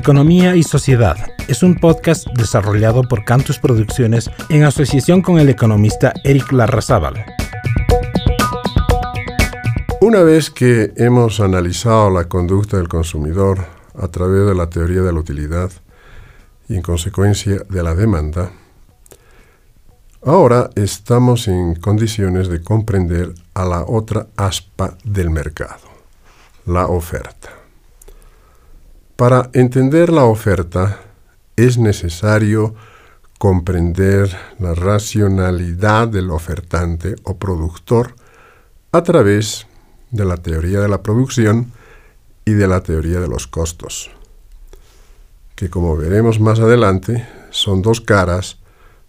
Economía y Sociedad es un podcast desarrollado por Cantus Producciones en asociación con el economista Eric Larrazábal. Una vez que hemos analizado la conducta del consumidor a través de la teoría de la utilidad y en consecuencia de la demanda, ahora estamos en condiciones de comprender a la otra aspa del mercado, la oferta. Para entender la oferta es necesario comprender la racionalidad del ofertante o productor a través de la teoría de la producción y de la teoría de los costos, que como veremos más adelante son dos caras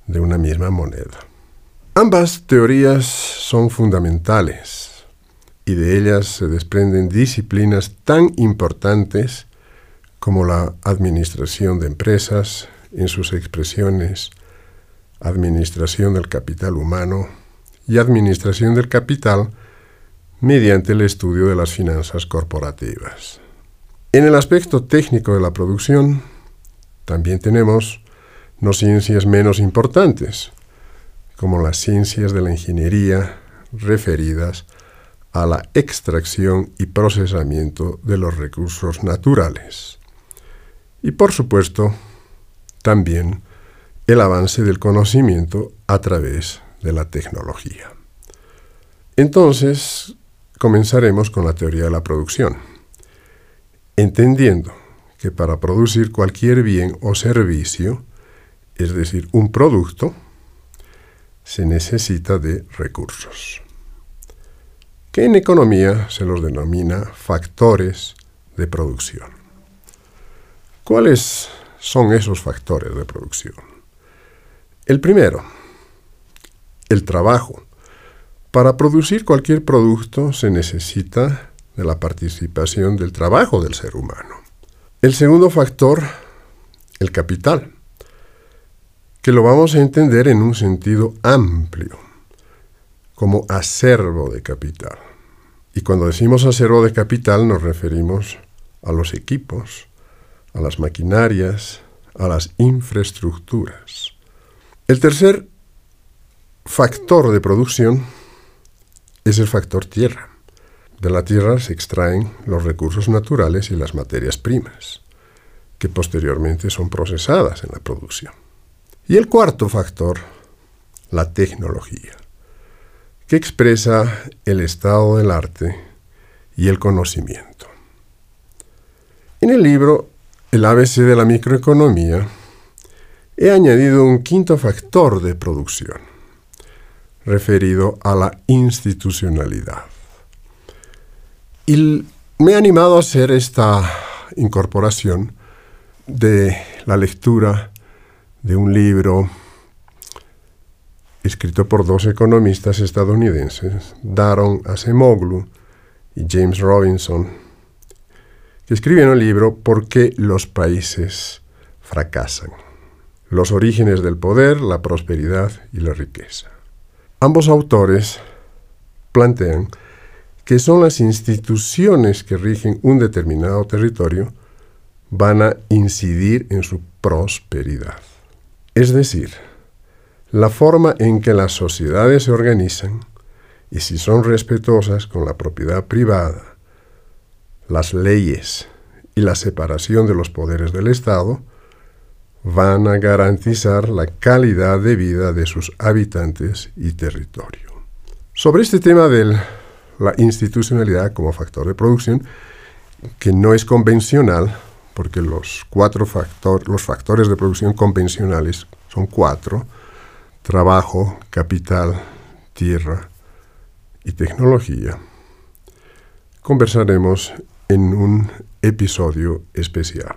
de una misma moneda. Ambas teorías son fundamentales y de ellas se desprenden disciplinas tan importantes como la administración de empresas en sus expresiones administración del capital humano y administración del capital mediante el estudio de las finanzas corporativas. En el aspecto técnico de la producción, también tenemos no ciencias menos importantes, como las ciencias de la ingeniería referidas a la extracción y procesamiento de los recursos naturales. Y por supuesto, también el avance del conocimiento a través de la tecnología. Entonces, comenzaremos con la teoría de la producción, entendiendo que para producir cualquier bien o servicio, es decir, un producto, se necesita de recursos, que en economía se los denomina factores de producción. ¿Cuáles son esos factores de producción? El primero, el trabajo. Para producir cualquier producto se necesita de la participación del trabajo del ser humano. El segundo factor, el capital, que lo vamos a entender en un sentido amplio, como acervo de capital. Y cuando decimos acervo de capital nos referimos a los equipos, a las maquinarias, a las infraestructuras. El tercer factor de producción es el factor tierra. De la tierra se extraen los recursos naturales y las materias primas, que posteriormente son procesadas en la producción. Y el cuarto factor, la tecnología, que expresa el estado del arte y el conocimiento. En el libro el ABC de la microeconomía, he añadido un quinto factor de producción, referido a la institucionalidad. Y me he animado a hacer esta incorporación de la lectura de un libro escrito por dos economistas estadounidenses, Daron Acemoglu y James Robinson, escribieron el libro ¿Por qué los países fracasan? Los orígenes del poder, la prosperidad y la riqueza. Ambos autores plantean que son las instituciones que rigen un determinado territorio van a incidir en su prosperidad. Es decir, la forma en que las sociedades se organizan y si son respetuosas con la propiedad privada, las leyes y la separación de los poderes del Estado van a garantizar la calidad de vida de sus habitantes y territorio. Sobre este tema de la institucionalidad como factor de producción, que no es convencional, porque los, cuatro los factores de producción convencionales son cuatro, trabajo, capital, tierra y tecnología, conversaremos en un episodio especial.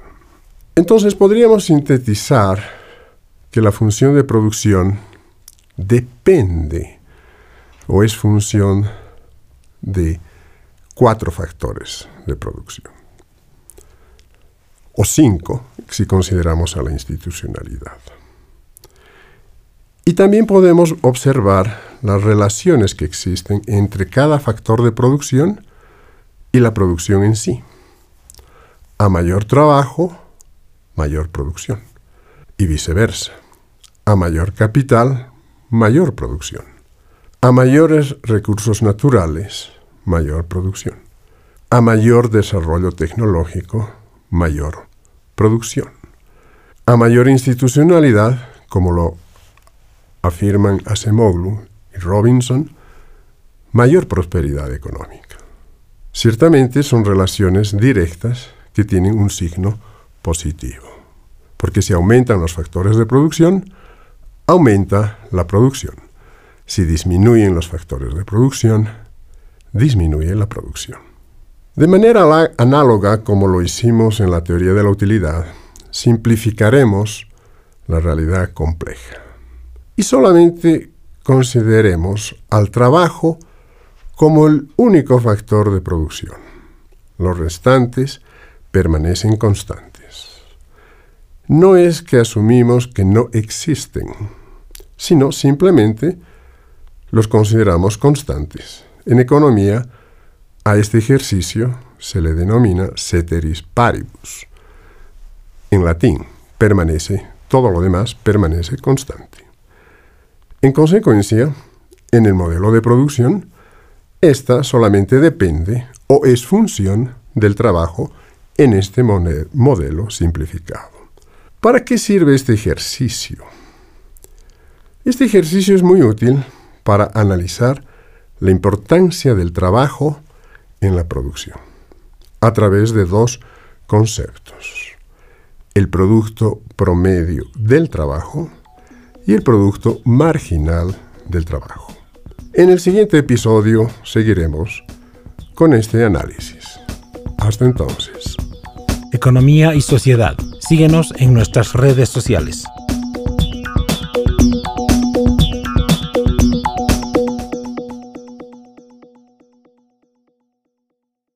Entonces podríamos sintetizar que la función de producción depende o es función de cuatro factores de producción. O cinco, si consideramos a la institucionalidad. Y también podemos observar las relaciones que existen entre cada factor de producción y la producción en sí. A mayor trabajo, mayor producción. Y viceversa. A mayor capital, mayor producción. A mayores recursos naturales, mayor producción. A mayor desarrollo tecnológico, mayor producción. A mayor institucionalidad, como lo afirman Asemoglu y Robinson, mayor prosperidad económica. Ciertamente son relaciones directas que tienen un signo positivo, porque si aumentan los factores de producción, aumenta la producción. Si disminuyen los factores de producción, disminuye la producción. De manera análoga como lo hicimos en la teoría de la utilidad, simplificaremos la realidad compleja y solamente consideremos al trabajo como el único factor de producción. Los restantes permanecen constantes. No es que asumimos que no existen, sino simplemente los consideramos constantes. En economía, a este ejercicio se le denomina ceteris paribus. En latín, permanece, todo lo demás permanece constante. En consecuencia, en el modelo de producción, esta solamente depende o es función del trabajo en este modelo simplificado. ¿Para qué sirve este ejercicio? Este ejercicio es muy útil para analizar la importancia del trabajo en la producción a través de dos conceptos. El producto promedio del trabajo y el producto marginal del trabajo. En el siguiente episodio seguiremos con este análisis. Hasta entonces. Economía y sociedad. Síguenos en nuestras redes sociales.